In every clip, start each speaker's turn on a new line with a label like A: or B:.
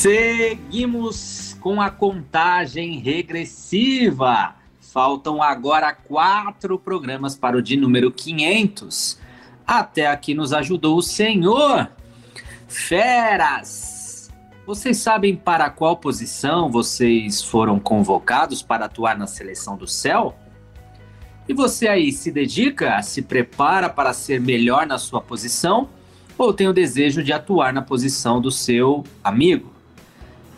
A: Seguimos com a contagem regressiva. Faltam agora quatro programas para o de número 500. Até aqui nos ajudou o Senhor. Feras! Vocês sabem para qual posição vocês foram convocados para atuar na seleção do céu? E você aí se dedica, se prepara para ser melhor na sua posição ou tem o desejo de atuar na posição do seu amigo?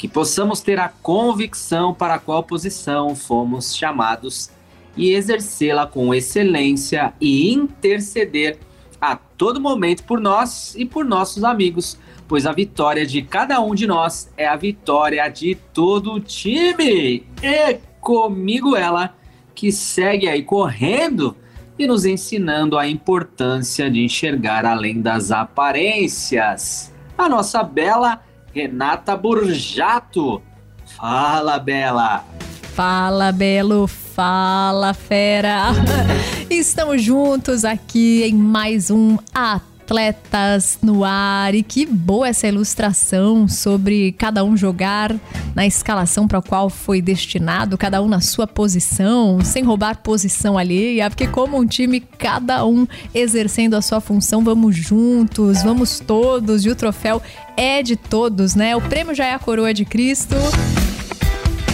A: Que possamos ter a convicção para qual posição fomos chamados e exercê-la com excelência e interceder a todo momento por nós e por nossos amigos, pois a vitória de cada um de nós é a vitória de todo o time. E comigo ela, que segue aí correndo e nos ensinando a importância de enxergar além das aparências. A nossa bela Renata Burjato. Fala, Bela!
B: Fala, Belo! Fala, fera! Estamos juntos aqui em mais um Ato atletas no ar. E que boa essa ilustração sobre cada um jogar na escalação para a qual foi destinado, cada um na sua posição, sem roubar posição alheia, porque como um time, cada um exercendo a sua função, vamos juntos, vamos todos, e o troféu é de todos, né? O prêmio já é a coroa de Cristo.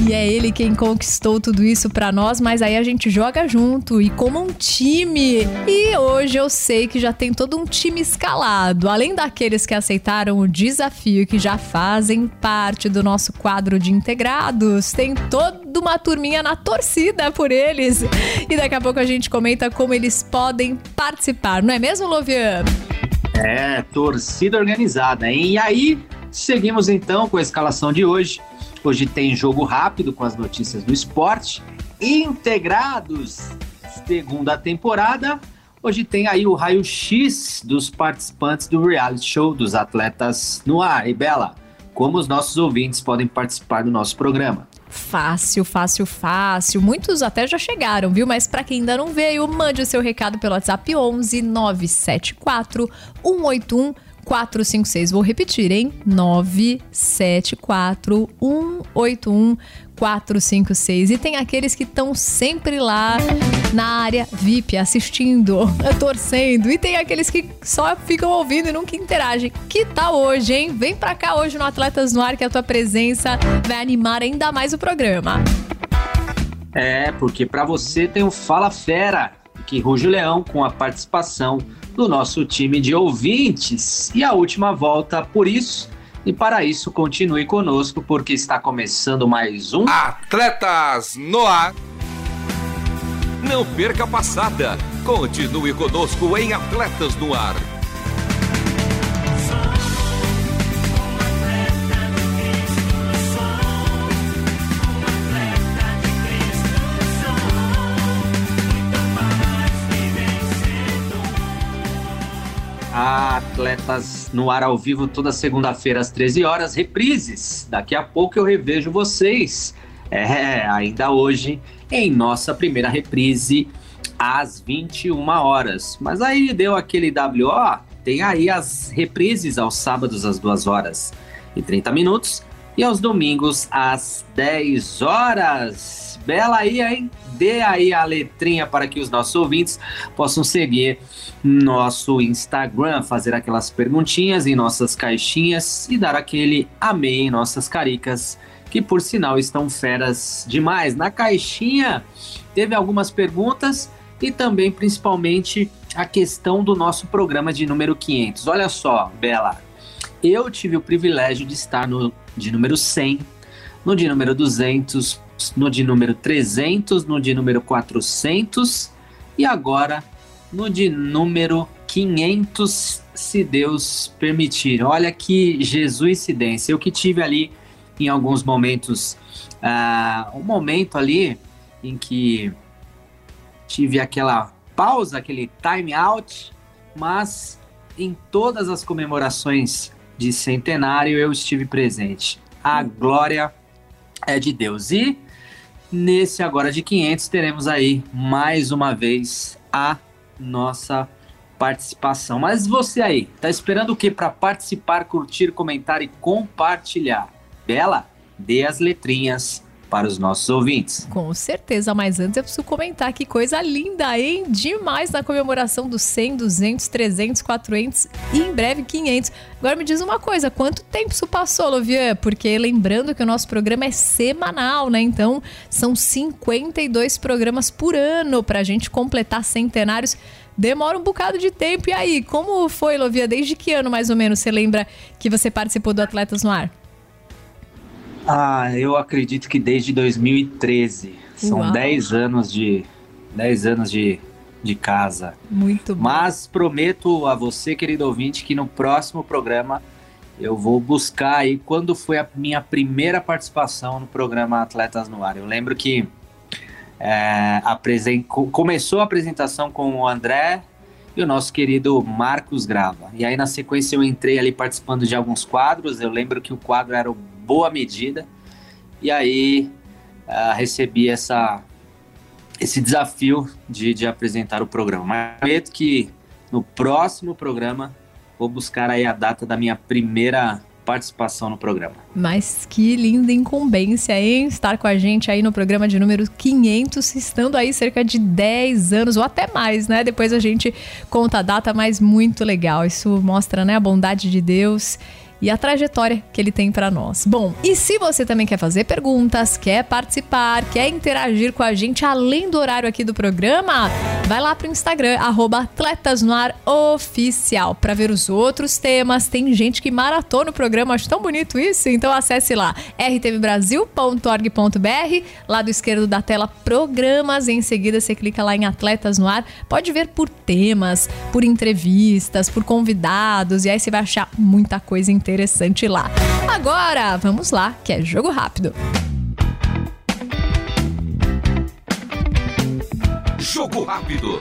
B: E é ele quem conquistou tudo isso para nós, mas aí a gente joga junto e como um time. E hoje eu sei que já tem todo um time escalado, além daqueles que aceitaram o desafio que já fazem parte do nosso quadro de integrados. Tem toda uma turminha na torcida por eles. E daqui a pouco a gente comenta como eles podem participar, não é mesmo, Lovian?
A: É, torcida organizada, hein? E aí, seguimos então com a escalação de hoje. Hoje tem jogo rápido com as notícias do esporte. Integrados, segunda temporada. Hoje tem aí o raio-x dos participantes do reality show dos atletas no ar. E Bela, como os nossos ouvintes podem participar do nosso programa?
B: Fácil, fácil, fácil. Muitos até já chegaram, viu? Mas para quem ainda não veio, mande o seu recado pelo WhatsApp 11 974 181 456. Vou repetir, hein? 974 181 456. E tem aqueles que estão sempre lá na área VIP, assistindo, torcendo. E tem aqueles que só ficam ouvindo e nunca interagem. Que tal hoje, hein? Vem pra cá hoje no Atletas no Ar que a tua presença vai animar ainda mais o programa.
A: É, porque para você tem o Fala Fera, que ruge leão com a participação do nosso time de ouvintes. E a última volta por isso. E para isso, continue conosco, porque está começando mais um
C: Atletas no Ar. Não perca a passada. Continue conosco em Atletas no Ar.
A: Atletas no ar ao vivo toda segunda-feira às 13 horas, reprises. Daqui a pouco eu revejo vocês. É, ainda hoje em nossa primeira reprise às 21 horas. Mas aí deu aquele WO, tem aí as reprises aos sábados às 2 horas e 30 minutos e aos domingos às 10 horas. Bela aí, hein? Dê aí a letrinha para que os nossos ouvintes possam seguir nosso Instagram, fazer aquelas perguntinhas em nossas caixinhas e dar aquele amei em nossas caricas, que por sinal estão feras demais. Na caixinha teve algumas perguntas e também principalmente a questão do nosso programa de número 500. Olha só, Bela, eu tive o privilégio de estar no de número 100, no de número 200, no de número 300, no de número 400 e agora no de número 500 se Deus permitir. Olha que Jesus incidência. Eu que tive ali em alguns momentos, uh, um momento ali em que tive aquela pausa, aquele time out, mas em todas as comemorações de centenário eu estive presente. A glória é de Deus. E nesse agora de 500 teremos aí mais uma vez a nossa participação. Mas você aí, tá esperando o que para participar, curtir, comentar e compartilhar? Bela, dê as letrinhas para os nossos ouvintes.
B: Com certeza, mas antes eu preciso comentar que coisa linda, hein? Demais na comemoração dos 100, 200, 300, 400 e em breve 500. Agora me diz uma coisa, quanto tempo isso passou, Lovian? Porque lembrando que o nosso programa é semanal, né? Então são 52 programas por ano para a gente completar centenários demora um bocado de tempo. E aí, como foi, Lovia? Desde que ano mais ou menos você lembra que você participou do Atletas no Ar?
A: Ah, eu acredito que desde 2013. São 10 anos de 10 anos de, de casa.
B: Muito bom.
A: Mas prometo a você, querido ouvinte, que no próximo programa eu vou buscar aí quando foi a minha primeira participação no programa Atletas no Ar. Eu lembro que é, apresen... começou a apresentação com o André e o nosso querido Marcos Grava. E aí na sequência eu entrei ali participando de alguns quadros. Eu lembro que o quadro era o boa medida. E aí uh, recebi essa, esse desafio de, de apresentar o programa. Mas prometo que no próximo programa vou buscar aí a data da minha primeira participação no programa.
B: Mas que linda incumbência, hein? Estar com a gente aí no programa de número 500, estando aí cerca de 10 anos ou até mais, né? Depois a gente conta a data, mas muito legal. Isso mostra, né, a bondade de Deus e a trajetória que ele tem para nós. Bom, e se você também quer fazer perguntas, quer participar, quer interagir com a gente além do horário aqui do programa, vai lá pro Instagram @atletasnoaroficial para ver os outros temas. Tem gente que maratona o programa, acho tão bonito isso. Então acesse lá rtvbrasil.org.br, lado esquerdo da tela programas, em seguida você clica lá em Atletas no Ar. Pode ver por temas, por entrevistas, por convidados e aí você vai achar muita coisa interessante interessante lá. Agora, vamos lá, que é jogo rápido.
C: Jogo rápido.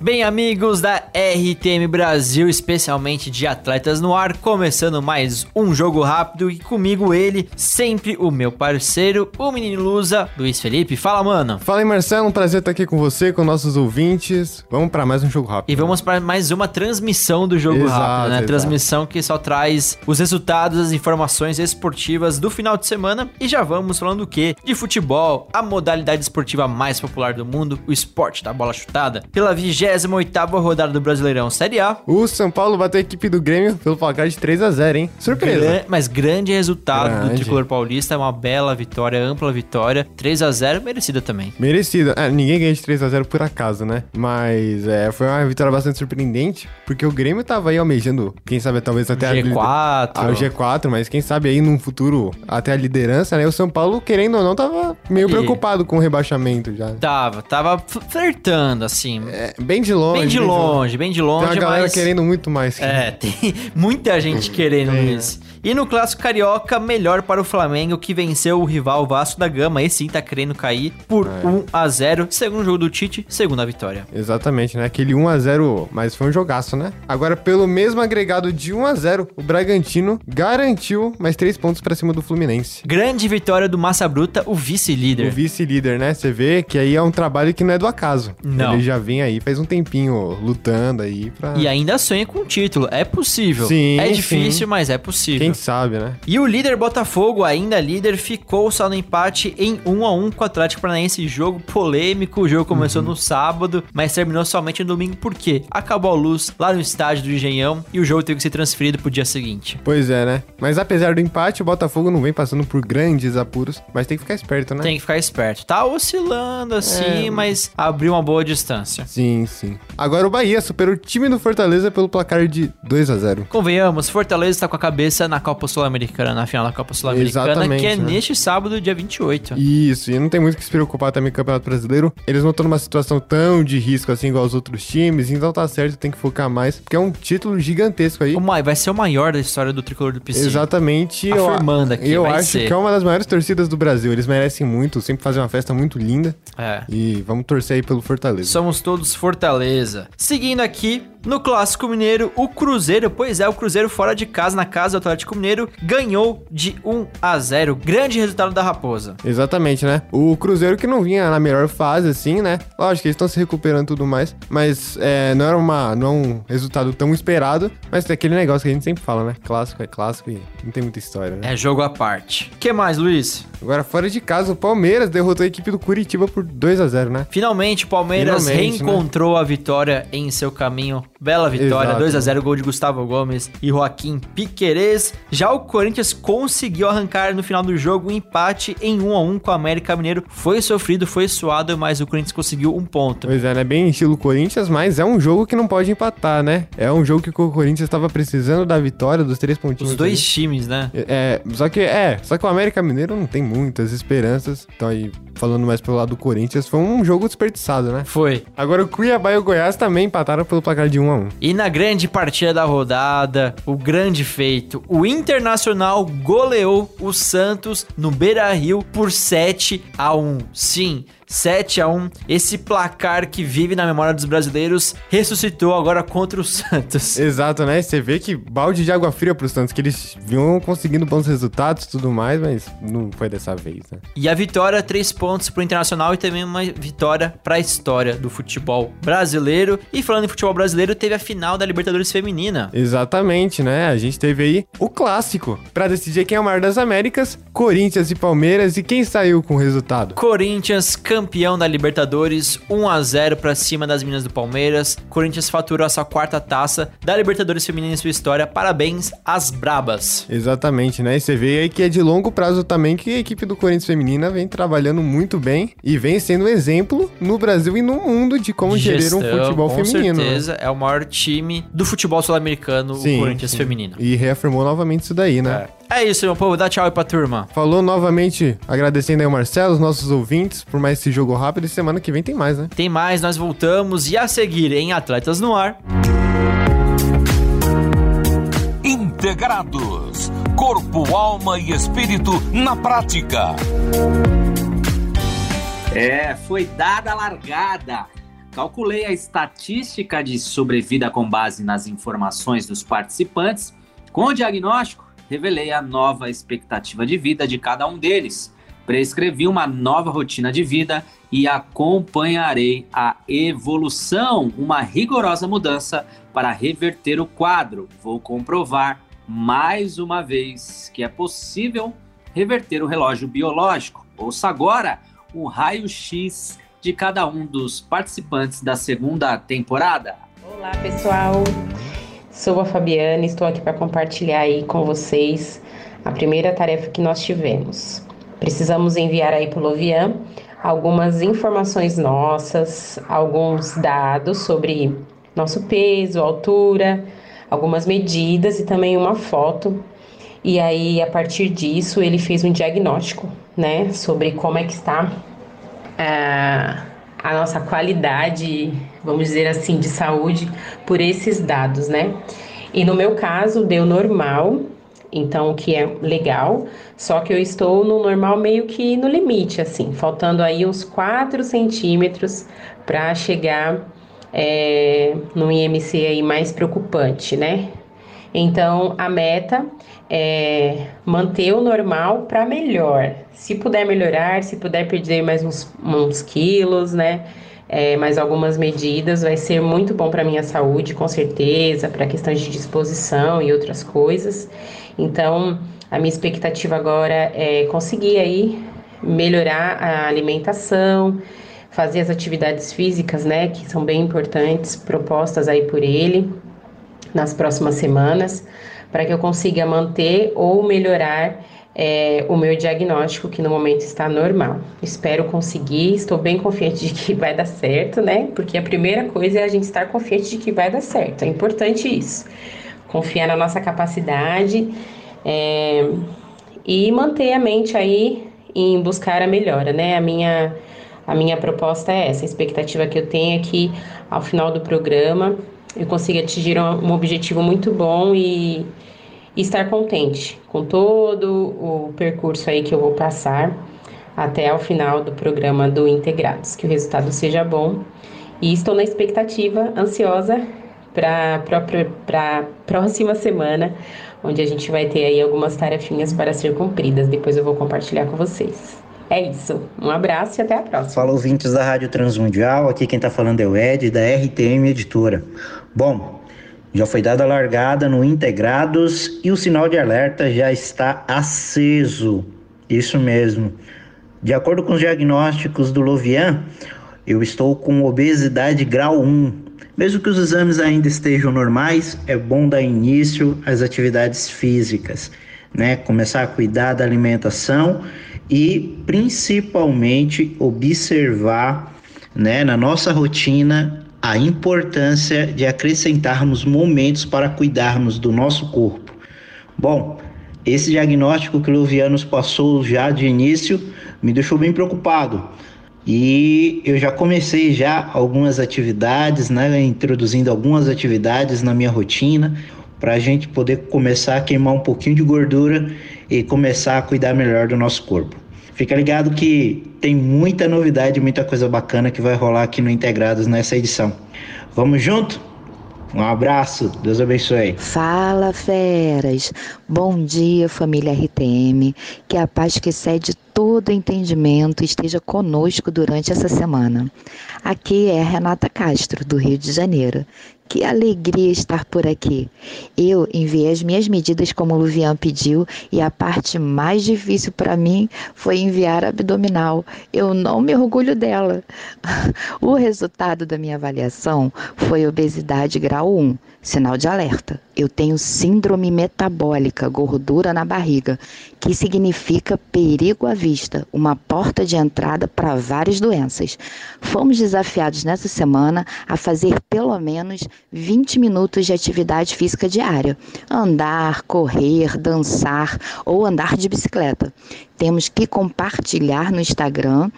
D: Bem, amigos da RTM Brasil, especialmente de Atletas no Ar, começando mais um jogo rápido e comigo ele, sempre o meu parceiro, o menino Lusa, Luiz Felipe. Fala, mano.
E: Fala aí, Marcelo, um prazer estar aqui com você, com nossos ouvintes. Vamos para mais um jogo rápido.
D: E vamos para mais uma transmissão do jogo exato, rápido, né? Exato. Transmissão que só traz os resultados, as informações esportivas do final de semana e já vamos falando o quê? De futebol, a modalidade esportiva mais popular do mundo, o esporte da bola chutada, pela 20 28 rodada do Brasileirão Série A.
E: O São Paulo bateu a equipe do Grêmio pelo placar de 3 a 0 hein? Surpresa. Gran...
D: mas grande resultado grande. do Tricolor Paulista, uma bela vitória, ampla vitória. 3 a 0 merecida também.
E: Merecida. É, ninguém ganha de 3 a 0 por acaso, né? Mas é, foi uma vitória bastante surpreendente, porque o Grêmio tava aí almejando, quem sabe talvez até
D: G4.
E: a... Ah, o G4, mas quem sabe aí num futuro até a liderança, né? O São Paulo, querendo ou não, tava meio e... preocupado com o rebaixamento já.
D: Tava, tava flertando, assim.
E: É, bem de longe.
D: Bem de longe, bem de longe.
E: Tem uma galera mas... querendo muito mais.
D: Que... É, tem muita gente querendo tem, isso. E no clássico carioca, melhor para o Flamengo que venceu o rival Vasco da Gama. Esse sim tá querendo cair por é. 1 a 0 Segundo jogo do Tite, segunda vitória.
E: Exatamente, né? Aquele 1 a 0 mas foi um jogaço, né? Agora, pelo mesmo agregado de 1 a 0 o Bragantino garantiu mais três pontos para cima do Fluminense.
D: Grande vitória do Massa Bruta, o vice-líder.
E: O vice-líder, né? Você vê que aí é um trabalho que não é do acaso.
D: Não.
E: Ele já vem aí faz um tempinho lutando aí pra...
D: E ainda sonha com o título. É possível.
E: Sim,
D: É difícil,
E: sim.
D: mas é possível.
E: Quem sabe, né?
D: E o líder Botafogo, ainda líder, ficou só no empate em 1 a 1 com o Atlético Paranaense. Jogo polêmico. O jogo começou uhum. no sábado, mas terminou somente no domingo. Por quê? Acabou a luz lá no estádio do Engenhão e o jogo teve que ser transferido pro dia seguinte.
E: Pois é, né? Mas apesar do empate, o Botafogo não vem passando por grandes apuros, mas tem que ficar esperto, né?
D: Tem que ficar esperto. Tá oscilando assim, é... mas abriu uma boa distância.
E: Sim, sim. Agora o Bahia superou o time do Fortaleza pelo placar de 2 a 0
D: Convenhamos, Fortaleza tá com a cabeça na Copa Sul-Americana, na final da Copa Sul-Americana, que é né? neste sábado, dia 28.
E: Isso, e não tem muito que se preocupar também com o Campeonato Brasileiro. Eles não estão numa situação tão de risco assim igual os outros times, então tá certo, tem que focar mais, porque é um título gigantesco aí.
D: O mai, vai ser o maior da história do tricolor do PC.
E: Exatamente.
D: Afirmando aqui,
E: Eu acho ser. que é uma das maiores torcidas do Brasil. Eles merecem muito, sempre fazem uma festa muito linda. É. E vamos torcer aí pelo Fortaleza.
D: Somos todos Fortaleza. Seguindo aqui, no Clássico Mineiro, o Cruzeiro, pois é, o Cruzeiro fora de casa, na casa do Atlético Mineiro, ganhou de 1 a 0. Grande resultado da Raposa.
E: Exatamente, né? O Cruzeiro que não vinha na melhor fase, assim, né? Lógico que eles estão se recuperando e tudo mais, mas é, não era uma, não é um resultado tão esperado, mas tem aquele negócio que a gente sempre fala, né? Clássico é clássico e não tem muita história, né?
D: É jogo à parte. O que mais, Luiz?
E: Agora, fora de casa, o Palmeiras derrotou a equipe do Curitiba por 2 a 0 né?
D: Finalmente, o Palmeiras Finalmente, né? reencontrou né? a vitória em seu caminho Bela vitória, 2 a 0 gol de Gustavo Gomes e Joaquim Piquerez. Já o Corinthians conseguiu arrancar no final do jogo um empate em 1 a 1 com o América Mineiro. Foi sofrido, foi suado, mas o Corinthians conseguiu um ponto.
E: Pois é, né? Bem estilo Corinthians, mas é um jogo que não pode empatar, né? É um jogo que o Corinthians estava precisando da vitória, dos três pontinhos.
D: Os dois aí. times, né?
E: É, só que é, só que o América Mineiro não tem muitas esperanças. Então aí, falando mais pelo lado do Corinthians, foi um jogo desperdiçado, né?
D: Foi.
E: Agora o Cuiabá e o Goiás também empataram pelo placar de 1 a 1.
D: E na grande partida da rodada, o grande feito, o Internacional goleou o Santos no Beira-Rio por 7 a 1. Sim, 7 a 1 Esse placar que vive na memória dos brasileiros ressuscitou agora contra o Santos.
E: Exato, né? Você vê que balde de água fria pro Santos, que eles vinham conseguindo bons resultados e tudo mais, mas não foi dessa vez, né?
D: E a vitória, três pontos pro Internacional e também uma vitória pra história do futebol brasileiro. E falando em futebol brasileiro, teve a final da Libertadores Feminina.
E: Exatamente, né? A gente teve aí o clássico para decidir quem é o maior das Américas, Corinthians e Palmeiras, e quem saiu com o resultado?
D: Corinthians, campeão campeão da Libertadores, 1 a 0 para cima das Minas do Palmeiras. Corinthians faturou a sua quarta taça da Libertadores Feminina em sua história. Parabéns às brabas.
E: Exatamente, né? E você vê aí que é de longo prazo também que a equipe do Corinthians Feminina vem trabalhando muito bem e vem sendo um exemplo no Brasil e no mundo de como gerir um futebol com feminino.
D: Com né? certeza, né? é o maior time do futebol sul-americano, o Corinthians sim. Feminino.
E: E reafirmou novamente isso daí, né?
D: É. É isso, meu povo. Dá tchau aí pra turma.
E: Falou novamente, agradecendo aí o Marcelo, os nossos ouvintes, por mais esse jogo rápido. E semana que vem tem mais, né?
D: Tem mais, nós voltamos. E a seguir em Atletas no Ar.
C: Integrados. Corpo, alma e espírito na prática.
A: É, foi dada a largada. Calculei a estatística de sobrevida com base nas informações dos participantes com o diagnóstico, revelei a nova expectativa de vida de cada um deles. Prescrevi uma nova rotina de vida e acompanharei a evolução, uma rigorosa mudança para reverter o quadro. Vou comprovar mais uma vez que é possível reverter o relógio biológico. Ouça agora o raio-x de cada um dos participantes da segunda temporada.
F: Olá, pessoal. Sou a Fabiana e estou aqui para compartilhar aí com vocês a primeira tarefa que nós tivemos. Precisamos enviar aí para o Lovian algumas informações nossas, alguns dados sobre nosso peso, altura, algumas medidas e também uma foto. E aí, a partir disso, ele fez um diagnóstico, né, sobre como é que está a, a nossa qualidade vamos dizer assim, de saúde por esses dados, né? E no meu caso, deu normal, então que é legal, só que eu estou no normal meio que no limite, assim, faltando aí uns 4 centímetros para chegar é, no IMC aí mais preocupante, né? Então a meta é manter o normal para melhor. Se puder melhorar, se puder perder mais uns, uns quilos, né? É, mais algumas medidas, vai ser muito bom para minha saúde, com certeza, para questões de disposição e outras coisas. Então, a minha expectativa agora é conseguir aí melhorar a alimentação, fazer as atividades físicas, né, que são bem importantes, propostas aí por ele nas próximas semanas, para que eu consiga manter ou melhorar é, o meu diagnóstico, que no momento está normal. Espero conseguir, estou bem confiante de que vai dar certo, né? Porque a primeira coisa é a gente estar confiante de que vai dar certo. É importante isso. Confiar na nossa capacidade é, e manter a mente aí em buscar a melhora, né? A minha, a minha proposta é essa. A expectativa que eu tenho é que ao final do programa eu consiga atingir um, um objetivo muito bom e e estar contente com todo o percurso aí que eu vou passar até ao final do programa do Integrados, que o resultado seja bom. E estou na expectativa, ansiosa para a próxima semana, onde a gente vai ter aí algumas tarefinhas para ser cumpridas. Depois eu vou compartilhar com vocês. É isso. Um abraço e até a próxima.
G: Fala ouvintes da Rádio Transmundial. Aqui quem está falando é o Ed, da RTM Editora. Bom, já foi dada a largada no Integrados e o sinal de alerta já está aceso. Isso mesmo. De acordo com os diagnósticos do Lovian, eu estou com obesidade grau 1. Mesmo que os exames ainda estejam normais, é bom dar início às atividades físicas, né? Começar a cuidar da alimentação e principalmente observar, né, na nossa rotina a importância de acrescentarmos momentos para cuidarmos do nosso corpo. Bom, esse diagnóstico que o Luviano nos passou já de início me deixou bem preocupado. E eu já comecei já algumas atividades, né, introduzindo algumas atividades na minha rotina para a gente poder começar a queimar um pouquinho de gordura e começar a cuidar melhor do nosso corpo. Fica ligado que tem muita novidade, muita coisa bacana que vai rolar aqui no Integrados nessa edição. Vamos junto? Um abraço, Deus abençoe.
H: Fala, feras. Bom dia, família RTM. Que a paz que excede todo entendimento esteja conosco durante essa semana. Aqui é Renata Castro, do Rio de Janeiro. Que alegria estar por aqui. Eu enviei as minhas medidas como o Luvian pediu e a parte mais difícil para mim foi enviar a abdominal. Eu não me orgulho dela. O resultado da minha avaliação foi obesidade grau 1, sinal de alerta. Eu tenho síndrome metabólica, gordura na barriga, que significa perigo à vista, uma porta de entrada para várias doenças. Fomos desafiados nessa semana a fazer pelo menos 20 minutos de atividade física diária: andar, correr, dançar ou andar de bicicleta. Temos que compartilhar no Instagram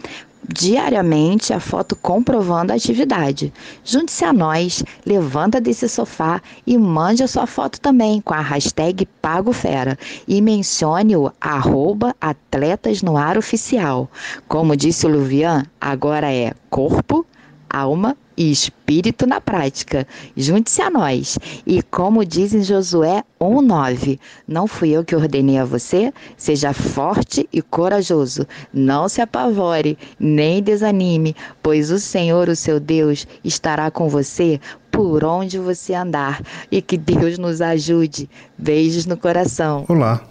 H: diariamente a foto comprovando a atividade. Junte-se a nós, levanta desse sofá e mande a sua foto também com a hashtag PagoFera e mencione o arroba Atletas no Ar Oficial. Como disse o Luvian, agora é corpo, alma espírito na prática. Junte-se a nós. E como diz em Josué 1:9, não fui eu que ordenei a você? Seja forte e corajoso. Não se apavore, nem desanime, pois o Senhor, o seu Deus, estará com você por onde você andar. E que Deus nos ajude. Beijos no coração.
I: Olá.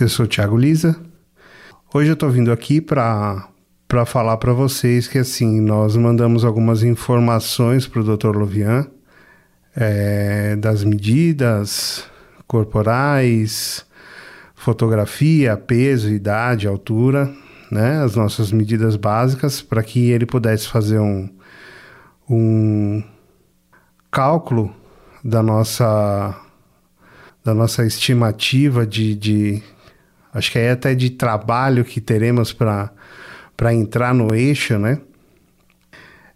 I: Eu sou o Thiago Lisa. Hoje eu estou vindo aqui para para falar para vocês que assim nós mandamos algumas informações para o Dr. Lovian é, das medidas corporais, fotografia, peso, idade, altura, né, as nossas medidas básicas para que ele pudesse fazer um, um cálculo da nossa da nossa estimativa de, de acho que é até de trabalho que teremos para para entrar no eixo, né?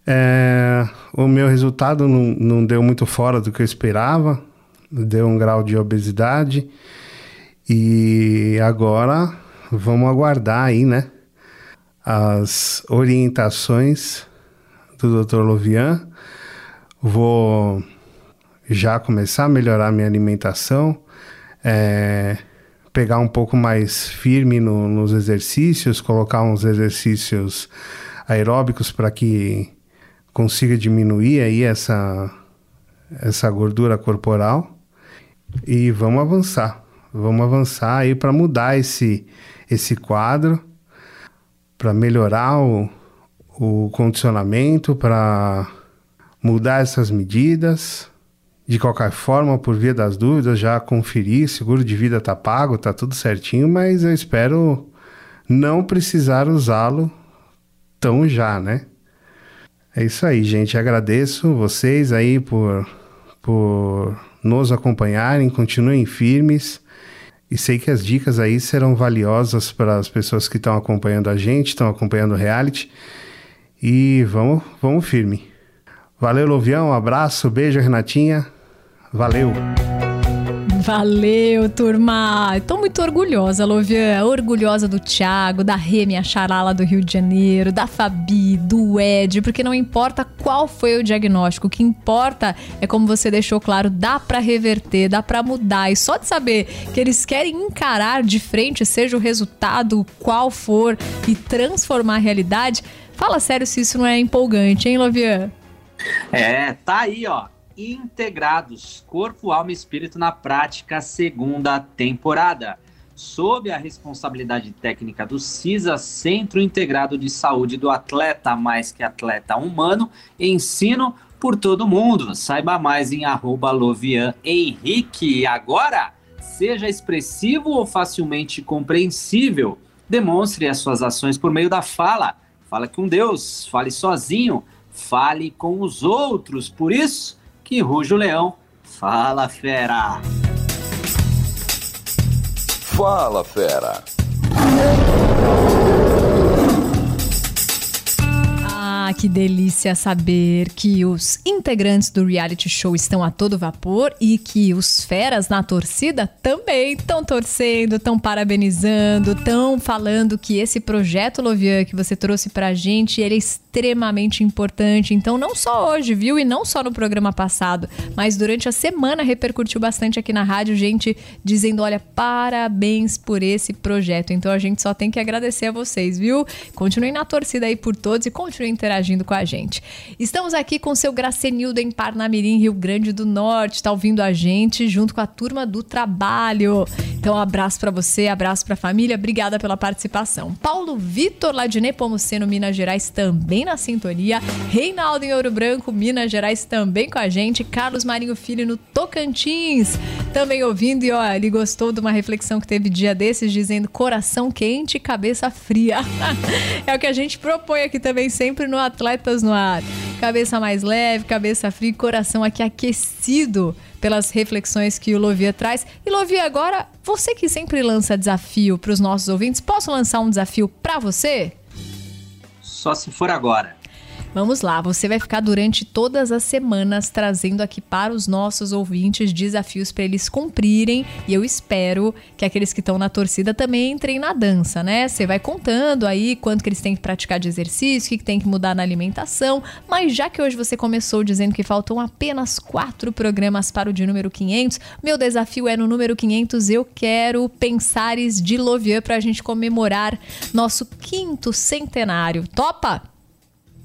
I: É, o meu resultado não, não deu muito fora do que eu esperava, deu um grau de obesidade e agora vamos aguardar aí, né? As orientações do Dr. Lovian. Vou já começar a melhorar minha alimentação. É, pegar um pouco mais firme no, nos exercícios, colocar uns exercícios aeróbicos para que consiga diminuir aí essa, essa gordura corporal e vamos avançar. Vamos avançar aí para mudar esse, esse quadro, para melhorar o, o condicionamento, para mudar essas medidas de qualquer forma, por via das dúvidas, já conferi, seguro de vida tá pago, tá tudo certinho, mas eu espero não precisar usá-lo tão já, né? É isso aí, gente. Agradeço vocês aí por, por nos acompanharem, continuem firmes. E sei que as dicas aí serão valiosas para as pessoas que estão acompanhando a gente, estão acompanhando o reality. E vamos, vamos firme. Valeu, Lovião. Um abraço, beijo, Renatinha. Valeu.
B: Valeu, turma! Tô muito orgulhosa, Lovian. Orgulhosa do Thiago, da Rê, minha charala do Rio de Janeiro, da Fabi, do Ed, porque não importa qual foi o diagnóstico, o que importa é como você deixou claro, dá para reverter, dá para mudar. E só de saber que eles querem encarar de frente, seja o resultado qual for, e transformar a realidade, fala sério se isso não é empolgante, hein, Lovian?
A: É, tá aí, ó integrados, corpo, alma e espírito na prática, segunda temporada. Sob a responsabilidade técnica do CISA, Centro Integrado de Saúde do Atleta, mais que atleta humano, ensino por todo mundo. Saiba mais em arroba Lovian Henrique. Agora, seja expressivo ou facilmente compreensível. Demonstre as suas ações por meio da fala. Fala com Deus, fale sozinho, fale com os outros. Por isso, que ruge o leão. Fala, fera!
C: Fala, fera!
B: Ah, que delícia saber que os integrantes do reality show estão a todo vapor e que os feras na torcida também estão torcendo, estão parabenizando, estão falando que esse projeto Lovian que você trouxe pra gente, ele é extremamente importante. Então, não só hoje, viu? E não só no programa passado, mas durante a semana repercutiu bastante aqui na rádio, gente dizendo: olha, parabéns por esse projeto. Então, a gente só tem que agradecer a vocês, viu? Continuem na torcida aí por todos e continuem interagindo com a gente. Estamos aqui com o seu Gracenildo em Parnamirim, Rio Grande do Norte, está ouvindo a gente junto com a turma do trabalho. Então, um abraço para você, abraço para a família, obrigada pela participação. Paulo Vitor, lá de Nepomuceno, Minas Gerais, também na sintonia. Reinaldo em Ouro Branco, Minas Gerais, também com a gente. Carlos Marinho Filho no Tocantins, também ouvindo. E ó, ele gostou de uma reflexão que teve dia desses, dizendo coração quente cabeça fria. é o que a gente propõe aqui também, sempre no Atletas no Ar. Cabeça mais leve, cabeça fria e coração aqui aquecido pelas reflexões que o Lovia traz. E Lovia, agora, você que sempre lança desafio para os nossos ouvintes, posso lançar um desafio para você?
A: Só se for agora.
B: Vamos lá, você vai ficar durante todas as semanas trazendo aqui para os nossos ouvintes desafios para eles cumprirem e eu espero que aqueles que estão na torcida também entrem na dança, né? Você vai contando aí quanto que eles têm que praticar de exercício, o que, que tem que mudar na alimentação, mas já que hoje você começou dizendo que faltam apenas quatro programas para o de número 500, meu desafio é no número 500 eu quero pensares de Lovian para a gente comemorar nosso quinto centenário. Topa?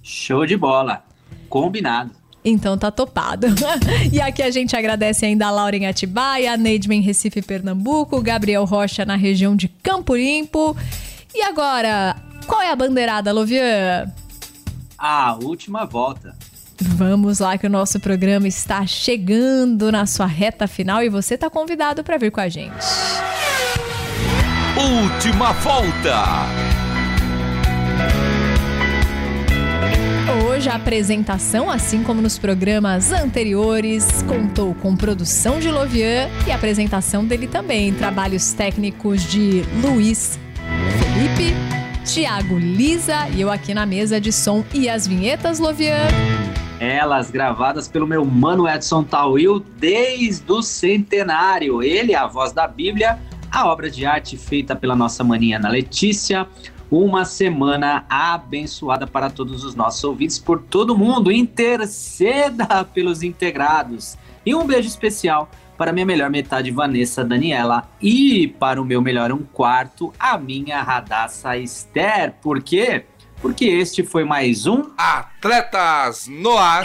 A: Show de bola. Combinado.
B: Então tá topado. e aqui a gente agradece ainda a Laura em Atibaia, a Neidman em Recife, Pernambuco, Gabriel Rocha na região de Campo Limpo. E agora, qual é a bandeirada, Lovian?
A: A última volta.
B: Vamos lá que o nosso programa está chegando na sua reta final e você está convidado para vir com a gente.
C: Última volta.
B: Hoje a apresentação, assim como nos programas anteriores, contou com produção de Lovian e apresentação dele também. Trabalhos técnicos de Luiz Felipe, Tiago Lisa e eu aqui na mesa de som e as vinhetas, Lovian.
A: Elas gravadas pelo meu mano Edson Tawil desde o centenário. Ele, a voz da Bíblia, a obra de arte feita pela nossa maninha Ana Letícia, uma semana abençoada para todos os nossos ouvintes por todo mundo. Interceda pelos integrados. E um beijo especial para minha melhor metade, Vanessa Daniela, e para o meu melhor um quarto, a minha radaça Esther. Por quê? Porque este foi mais um
C: Atletas no Ar.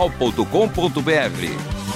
C: transmundial.com.br.